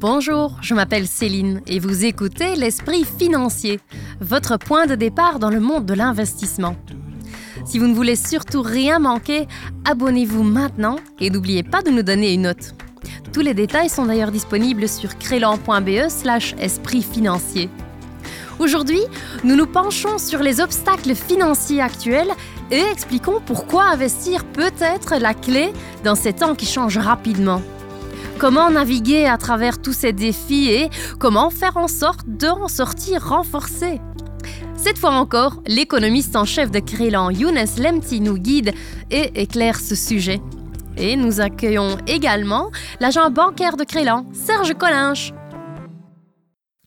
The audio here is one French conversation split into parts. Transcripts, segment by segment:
Bonjour, je m'appelle Céline et vous écoutez L'Esprit financier, votre point de départ dans le monde de l'investissement. Si vous ne voulez surtout rien manquer, abonnez-vous maintenant et n'oubliez pas de nous donner une note. Tous les détails sont d'ailleurs disponibles sur crélan.be slash esprit financier. Aujourd'hui, nous nous penchons sur les obstacles financiers actuels et expliquons pourquoi investir peut être la clé dans ces temps qui changent rapidement. Comment naviguer à travers tous ces défis et comment faire en sorte d'en sortir renforcé cette fois encore, l'économiste en chef de Crélan, Younes Lemti, nous guide et éclaire ce sujet. Et nous accueillons également l'agent bancaire de Crélan, Serge Collinche.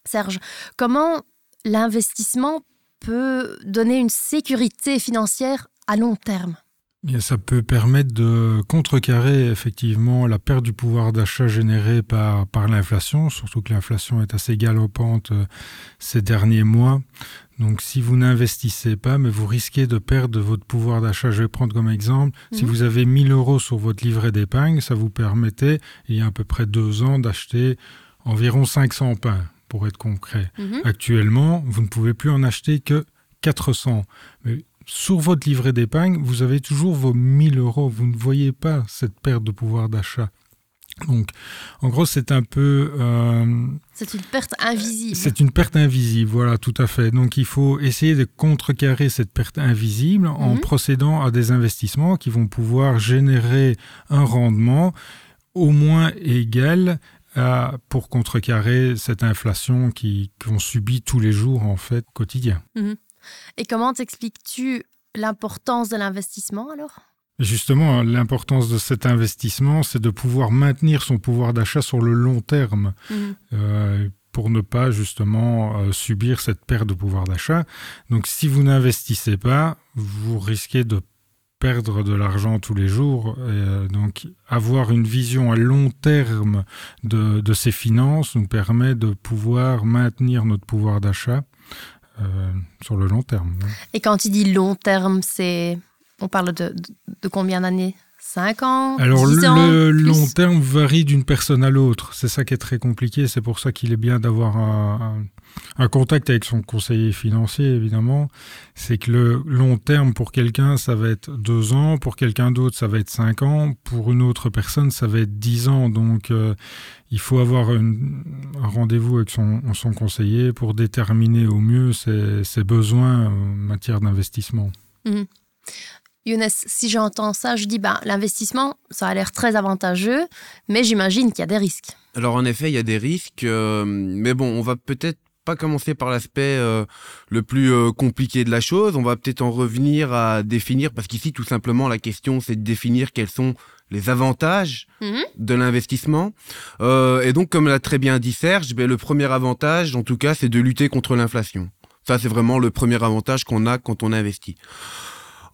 Serge, comment l'investissement peut donner une sécurité financière à long terme? Bien, ça peut permettre de contrecarrer effectivement la perte du pouvoir d'achat générée par, par l'inflation, surtout que l'inflation est assez galopante euh, ces derniers mois. Donc si vous n'investissez pas, mais vous risquez de perdre votre pouvoir d'achat. Je vais prendre comme exemple, si mhm. vous avez 1000 euros sur votre livret d'épargne, ça vous permettait, il y a à peu près deux ans, d'acheter environ 500 pains, pour être concret. Mhm. Actuellement, vous ne pouvez plus en acheter que 400. Mais sur votre livret d'épargne, vous avez toujours vos 1000 euros. Vous ne voyez pas cette perte de pouvoir d'achat. Donc, en gros, c'est un peu. Euh, c'est une perte invisible. C'est une perte invisible, voilà, tout à fait. Donc, il faut essayer de contrecarrer cette perte invisible en mhm. procédant à des investissements qui vont pouvoir générer un rendement au moins égal à, pour contrecarrer cette inflation qu'on subit tous les jours, en fait, quotidien. Mhm. Et comment t'expliques-tu l'importance de l'investissement alors? Justement, l'importance de cet investissement, c'est de pouvoir maintenir son pouvoir d'achat sur le long terme. Mhm. Euh, pour ne pas justement euh, subir cette perte de pouvoir d'achat. Donc si vous n'investissez pas, vous risquez de perdre de l'argent tous les jours. Euh, donc avoir une vision à long terme de, de ses finances nous permet de pouvoir maintenir notre pouvoir d'achat sur le long terme. Et quand tu dis long terme, c'est on parle de, combien d'années? 5 ans Alors le long terme varie d'une personne à l'autre. C'est ça qui est très compliqué. C'est pour ça qu'il est bien d'avoir un, contact avec son conseiller financier, évidemment. C'est que le long terme pour quelqu'un, ça va être 2 ans. Pour quelqu'un d'autre, ça va être 5 ans. Pour une autre personne, ça va être 10 ans. Donc euh, il faut avoir un rendez-vous avec son, conseiller pour déterminer au mieux ses, besoins en matière d'investissement. Mmh. Younes, si j'entends ça, je dis ben, l'investissement, ça a l'air très avantageux, mais j'imagine qu'il y a des risques. Alors en effet, il y a des risques, euh, mais bon, on va peut-être pas commencer par l'aspect euh, le plus euh, compliqué de la chose, on va peut-être en revenir à définir, parce qu'ici tout simplement la question c'est de définir quels sont les avantages mhm. de l'investissement. et donc comme l'a très bien dit Serge, ben, le premier avantage en tout cas c'est de lutter contre l'inflation. Ça c'est vraiment le premier avantage qu'on a quand on investit.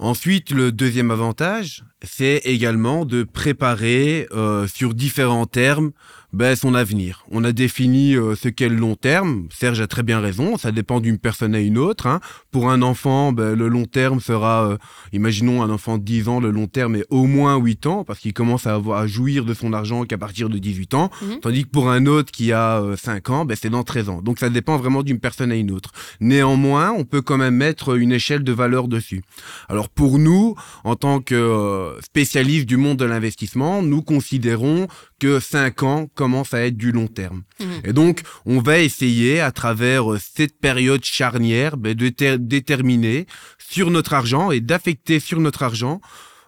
Ensuite, le deuxième avantage, c'est également de préparer euh, sur différents termes ben, son avenir. On a défini euh, ce qu'est le long terme. Serge a très bien raison, ça dépend d'une personne à une autre. Hein. Pour un enfant, ben, le long terme sera, euh, imaginons un enfant de 10 ans, le long terme est au moins 8 ans, parce qu'il commence à, avoir, à jouir de son argent qu'à partir de 18 ans. Mhm. Tandis que pour un autre qui a 5 ans, ben, c'est dans 13 ans. Donc ça dépend vraiment d'une personne à une autre. Néanmoins, on peut quand même mettre une échelle de valeur dessus. Alors pour nous, en tant que spécialistes du monde de l'investissement, nous considérons que 5 ans commence à être du long terme. Mmh. Et donc, on va essayer, à travers euh, cette période charnière, ben, de déterminer sur notre argent et d'affecter sur notre argent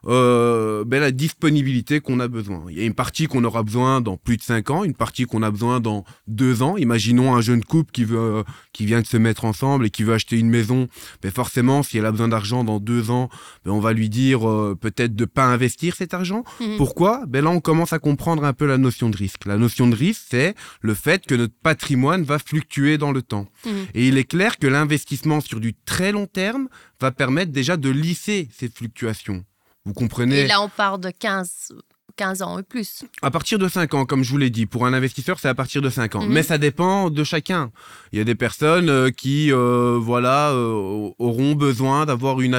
euh, ben, la disponibilité qu'on a besoin. Il y a une partie qu'on aura besoin dans plus de 5 ans, une partie qu'on a besoin dans 2 ans. Imaginons un jeune couple qui veut, euh, qui vient de se mettre ensemble et qui veut acheter une maison. Ben, forcément, si elle a besoin d'argent dans 2 ans, ben, on va lui dire euh, peut-être de pas investir cet argent. Mhm. Pourquoi? Ben là, on commence à comprendre un peu la notion de risque. La notion de risque, c'est le fait que notre patrimoine va fluctuer dans le temps. Mhm. Et il est clair que l'investissement sur du très long terme va permettre déjà de lisser ces fluctuations. Vous comprenez Et là, on part de 15, 15 ans et plus. À partir de 5 ans, comme je vous l'ai dit, pour un investisseur, c'est à partir de 5 ans. Mhm. Mais ça dépend de chacun. Il y a des personnes euh, qui, euh, voilà, euh, auront besoin d'avoir une,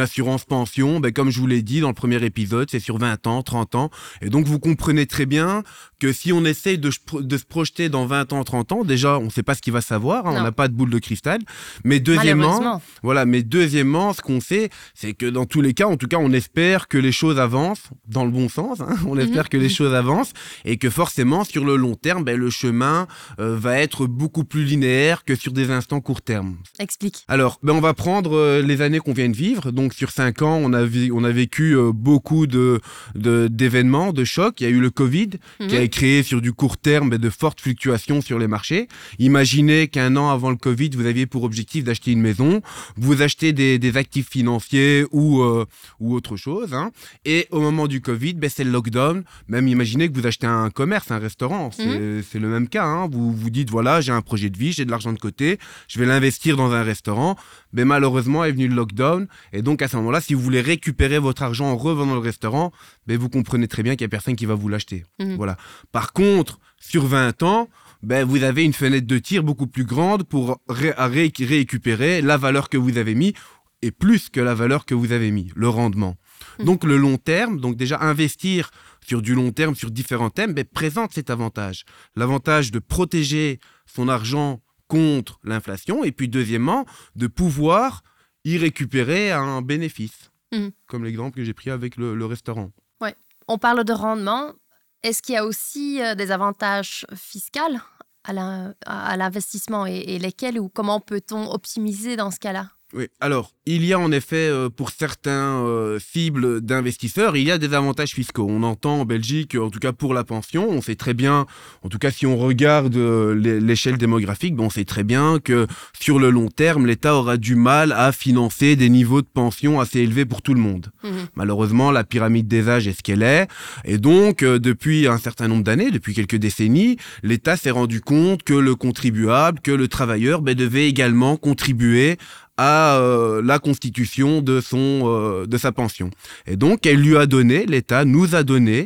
assurance pension. Ben, comme je vous l'ai dit dans le premier épisode, c'est sur 20 ans, 30 ans. Et donc, vous comprenez très bien que si on essaye de, se- de se projeter dans 20 ans, 30 ans, déjà, on ne sait pas ce qu'il va savoir. hein, on n'a pas de boule de cristal. Mais deuxièmement, voilà, mais deuxièmement, ce qu'on sait, c'est que dans tous les cas, en tout cas, on espère que les choses avancent dans le bon sens. hein. On espère que les choses avancent et que forcément, sur le long terme, ben, le chemin euh, va être beaucoup plus linéaire que sur des instants court terme. Explique. Alors, ben, on va prendre euh, les années qu'on vient de vivre. Donc, sur cinq ans, on a, vi- on a vécu euh, beaucoup de, d'événements, de chocs. Il y a eu le Covid Mhm. qui a créé sur du court terme ben, de fortes fluctuations sur les marchés. Imaginez qu'un an avant le Covid, vous aviez pour objectif d'acheter une maison, vous achetez des, des actifs financiers ou, ou autre chose. hein. Et au moment du Covid, ben, c'est le lockdown. Même imaginez que vous achetez un commerce, un restaurant. C'est, c'est le même cas. hein. Vous vous dites, voilà, j'ai un projet de vie, j'ai de l'argent de côté, je vais l'investir dans un restaurant. Mais malheureusement, est venu le lockdown. Et donc, à ce moment-là, si vous voulez récupérer votre argent en revendant le restaurant, ben, vous comprenez très bien qu'il n'y a personne qui va vous l'acheter. Mhm. Voilà. Par contre, sur 20 ans, ben, vous avez une fenêtre de tir beaucoup plus grande pour ré- à ré- récupérer la valeur que vous avez mis et plus que la valeur que vous avez mis, le rendement. Mhm. Donc le long terme, donc déjà investir sur du long terme, sur différents thèmes, ben, présente cet avantage. L'avantage de protéger son argent contre l'inflation et puis deuxièmement, de pouvoir y récupérer un bénéfice. Mhm. Comme l'exemple que j'ai pris avec le, le restaurant. On parle de rendement. Est-ce qu'il y a aussi euh, des avantages fiscaux à l'investissement et, et lesquels ou comment peut-on optimiser dans ce cas-là? Oui, alors, il y a en effet, euh, pour certains euh, cibles d'investisseurs, il y a des avantages fiscaux. On entend en Belgique, en tout cas pour la pension, on sait très bien, en tout cas si on regarde euh, l'é- l'échelle démographique, ben, on sait très bien que sur le long terme, l'État aura du mal à financer des niveaux de pension assez élevés pour tout le monde. Mhm. Malheureusement, la pyramide des âges est ce qu'elle est. Et donc, depuis un certain nombre d'années, depuis quelques décennies, l'État s'est rendu compte que le contribuable, que le travailleur, ben, devait également contribuer à euh, la constitution de son euh, de sa pension. Et donc elle lui a donné, l'État nous a donné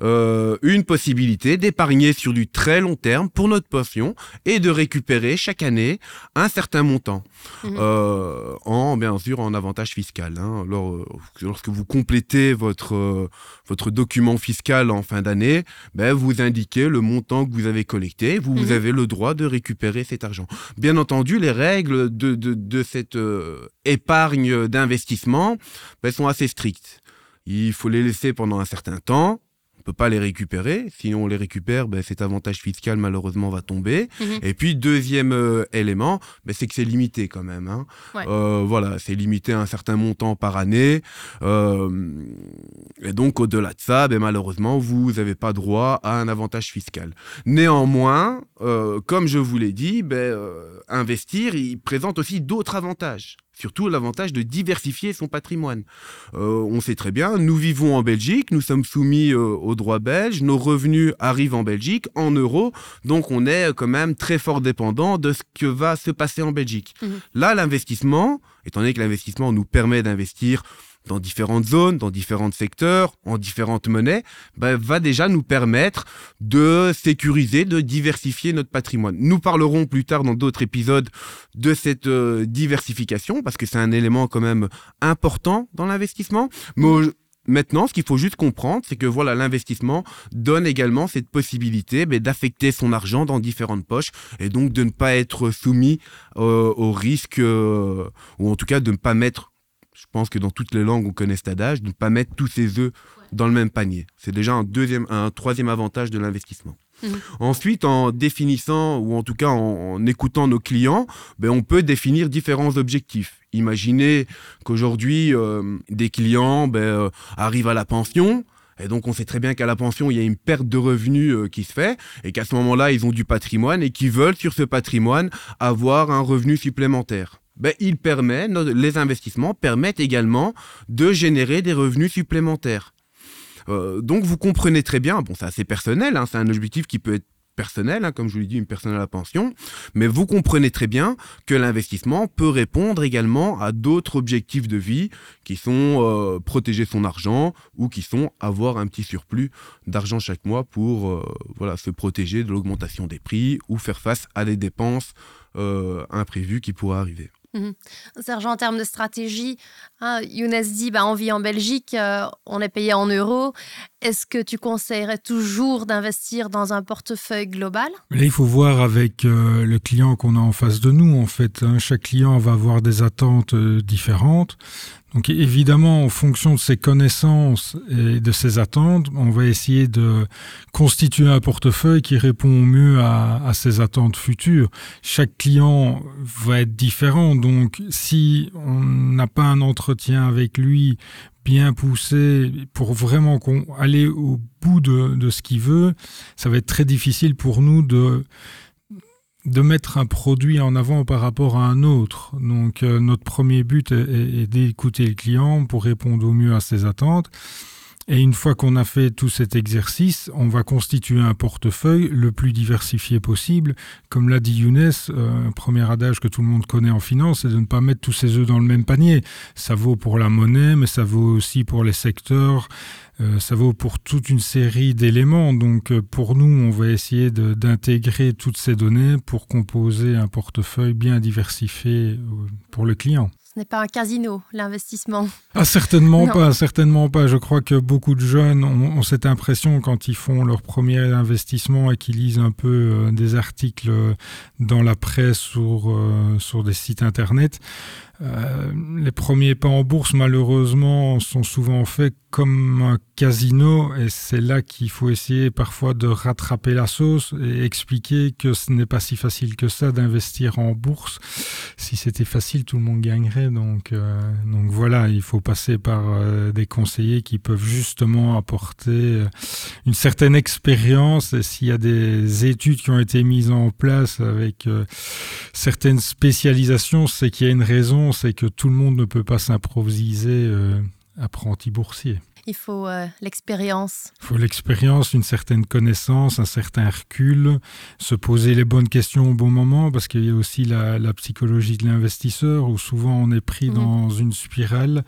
euh, une possibilité d'épargner sur du très long terme pour notre pension et de récupérer chaque année un certain montant Mhm. euh, en bien sûr en avantage fiscal. hein. Alors, lorsque vous complétez votre votre document fiscal en fin d'année, ben, vous indiquez le montant que vous avez collecté, vous, vous Mhm. avez le droit de récupérer cet argent. Bien entendu, les règles de, de, de cette euh, d'investissement ben, sont assez strictes. Il faut les laisser pendant un certain temps. On peut pas les récupérer. Si on les récupère, ben, cet avantage fiscal malheureusement va tomber. Mhm. Et puis deuxième euh, élément, ben, c'est que c'est limité quand même. hein. Ouais. Euh, voilà, c'est limité à un certain montant par année. Euh, et donc au-delà de ça, ben, malheureusement, vous n'avez pas droit à un avantage fiscal. Néanmoins, euh, comme je vous l'ai dit, ben, euh, investir, il présente aussi d'autres avantages. Surtout l'avantage de diversifier son patrimoine. Euh, on sait très bien, nous vivons en Belgique, nous sommes soumis euh, au droit belge, nos revenus arrivent en Belgique en euros, donc on est quand même très fort dépendant de ce que va se passer en Belgique. Mhm. Là, l'investissement, étant donné que l'investissement nous permet d'investir dans différentes zones, dans différents secteurs, en différentes monnaies, ben, va déjà nous permettre de sécuriser, de diversifier notre patrimoine. Nous parlerons plus tard dans d'autres épisodes de cette euh, diversification, parce que c'est un élément quand même important dans l'investissement. Mais Maintenant, ce qu'il faut juste comprendre, c'est que voilà, l'investissement donne également cette possibilité ben, d'affecter son argent dans différentes poches et donc de ne pas être soumis euh, au risque, euh, ou en tout cas de ne pas mettre, je pense que dans toutes les langues on connaît cet adage, de ne pas mettre tous ses œufs dans le même panier. C'est déjà un deuxième, un troisième avantage de l'investissement. Mhm. Ensuite, en définissant, ou en tout cas en, en écoutant nos clients, ben, on peut définir différents objectifs. Imaginez qu'aujourd'hui, euh, des clients ben, euh, arrivent à la pension, et donc on sait très bien qu'à la pension, il y a une perte de revenus euh, qui se fait, et qu'à ce moment-là, ils ont du patrimoine, et qu'ils veulent sur ce patrimoine avoir un revenu supplémentaire. Ben, les investissements permettent également de générer des revenus supplémentaires. Euh, donc vous comprenez très bien, bon c'est assez personnel, hein, c'est un objectif qui peut être personnelle, hein, comme je vous l'ai dit, une personne à la pension, mais vous comprenez très bien que l'investissement peut répondre également à d'autres objectifs de vie qui sont euh, protéger son argent ou qui sont avoir un petit surplus d'argent chaque mois pour euh, voilà, se protéger de l'augmentation des prix ou faire face à des dépenses imprévues qui pourraient arriver. Mmh. En termes de stratégie, hein, Younes dit bah, on vit en Belgique, euh, on est payé en euros. Est-ce que tu conseillerais toujours d'investir dans un portefeuille global? Là, il faut voir avec euh, le client qu'on a en face de nous. En fait, hein. chaque client va avoir des attentes euh, différentes. Donc évidemment, en fonction de ses connaissances et de ses attentes, on va essayer de constituer un portefeuille qui répond au mieux à, ses attentes futures. Chaque client va être différent, donc si on n'a pas un entretien avec lui bien poussé pour vraiment aller au bout de ce qu'il veut, ça va être très difficile pour nous de de mettre un produit en avant par rapport à un autre. Donc euh, notre premier but est, d'écouter le client pour répondre au mieux à ses attentes. Et une fois qu'on a fait tout cet exercice, on va constituer un portefeuille le plus diversifié possible. Comme l'a dit Younes, euh, premier adage que tout le monde connaît en finance, c'est de ne pas mettre tous ses œufs dans le même panier. Ça vaut pour la monnaie, mais ça vaut aussi pour les secteurs, euh, ça vaut pour toute une série d'éléments. Donc euh, pour nous, on va essayer d'intégrer toutes ces données pour composer un portefeuille bien diversifié pour le client. Ce n'est pas un casino, l'investissement. Ah, certainement non. pas, certainement pas. Je crois que beaucoup de jeunes ont, ont, cette impression quand ils font leur premier investissement et qu'ils lisent un peu euh, des articles dans la presse sur, euh, sur des sites internet. Euh, les premiers pas en bourse, malheureusement, sont souvent faits comme un casino et c'est là qu'il faut essayer parfois de rattraper la sauce et expliquer que ce n'est pas si facile que ça d'investir en bourse. Si c'était facile, tout le monde gagnerait. Donc, euh, voilà, il faut passer par euh, des conseillers qui peuvent justement apporter une certaine expérience et s'il y a des études qui ont été mises en place avec certaines spécialisations, c'est qu'il y a une raison, c'est que tout le monde ne peut pas s'improviser euh, apprenti boursier. Il faut euh, l'expérience. Il faut l'expérience, une certaine connaissance, un certain recul, se poser les bonnes questions au bon moment, parce qu'il y a aussi la, la psychologie de l'investisseur, où souvent on est pris mmh. dans une spirale,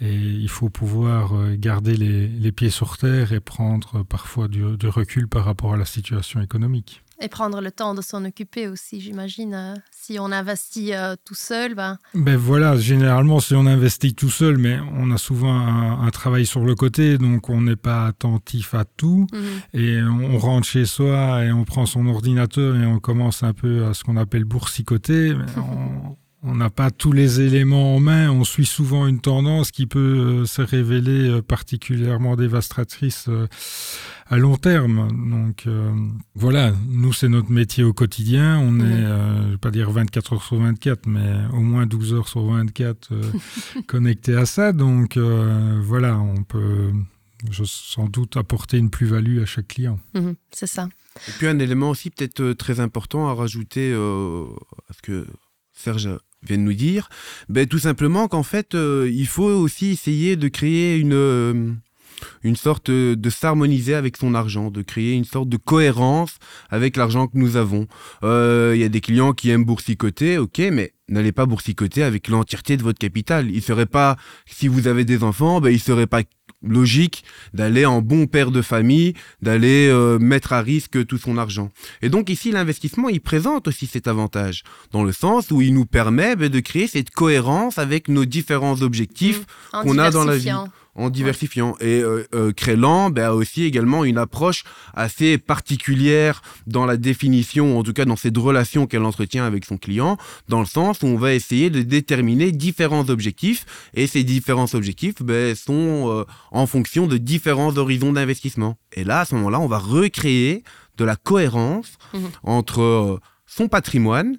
et il faut pouvoir euh, garder les, les pieds sur terre et prendre parfois du, du recul par rapport à la situation économique. Et prendre le temps de s'en occuper aussi, j'imagine. Euh, si on investit euh, tout seul, ben... ben voilà, généralement, si on investit tout seul, mais on a souvent un, un travail sur le côté, donc on n'est pas attentif à tout. -hmm. Et on rentre chez soi et on prend son ordinateur et on commence un peu à ce qu'on appelle boursicoter. on, on n'a pas tous les éléments en main, on suit souvent une tendance qui peut euh, se révéler euh, particulièrement dévastatrice euh, à long terme. Donc euh, voilà, nous c'est notre métier au quotidien, on mmh. est, euh, je vais pas dire 24 heures sur 24, mais au moins 12 heures sur 24 euh, connectés à ça. Donc euh, voilà, on peut je, sans doute apporter une plus-value à chaque client. Mmh, c'est ça. Et puis un élément aussi peut-être très important à rajouter euh, à ce que Serge vient de nous dire, ben, tout simplement qu'en fait, euh, il faut aussi essayer de créer une, euh, une sorte de s'harmoniser avec son argent, de créer une sorte de cohérence avec l'argent que nous avons. Il euh, y a des clients qui aiment boursicoter, ok, mais n'allez pas boursicoter avec l'entièreté de votre capital. Il serait pas, si vous avez des enfants, ben, il serait pas logique d'aller en bon père de famille, d'aller euh, mettre à risque tout son argent. Et donc ici, l'investissement, il présente aussi cet avantage, dans le sens où il nous permet ben, de créer cette cohérence avec nos différents objectifs mmh, qu'on a dans la vie en diversifiant. Et euh, euh, Crélan ben, a aussi également une approche assez particulière dans la définition, en tout cas dans cette relation qu'elle entretient avec son client, dans le sens où on va essayer de déterminer différents objectifs, et ces différents objectifs ben, sont euh, en fonction de différents horizons d'investissement. Et là, à ce moment-là, on va recréer de la cohérence mmh. entre euh, son patrimoine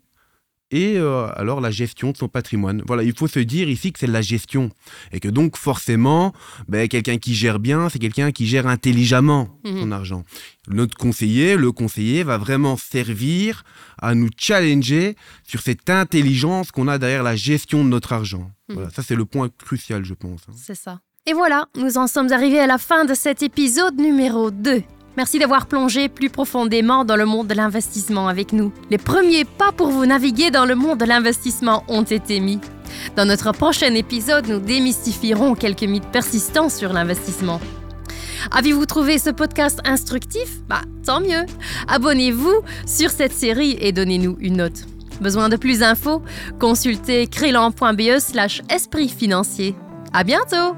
et euh, alors la gestion de son patrimoine. Voilà, il faut se dire ici que c'est de la gestion et que donc forcément, ben, quelqu'un qui gère bien, c'est quelqu'un qui gère intelligemment mmh. son argent. Notre conseiller, le conseiller va vraiment servir à nous challenger sur cette intelligence qu'on a derrière la gestion de notre argent. Mmh. Voilà, ça c'est le point crucial, je pense. C'est ça. Et voilà, nous en sommes arrivés à la fin de cet épisode numéro 2. Merci d'avoir plongé plus profondément dans le monde de l'investissement avec nous. Les premiers pas pour vous naviguer dans le monde de l'investissement ont été mis. Dans notre prochain épisode, nous démystifierons quelques mythes persistants sur l'investissement. Avez-vous trouvé ce podcast instructif? Bah, tant mieux. Abonnez-vous sur cette série et donnez-nous une note. Besoin de plus d'infos Consultez crélan.be slash esprit financier. À bientôt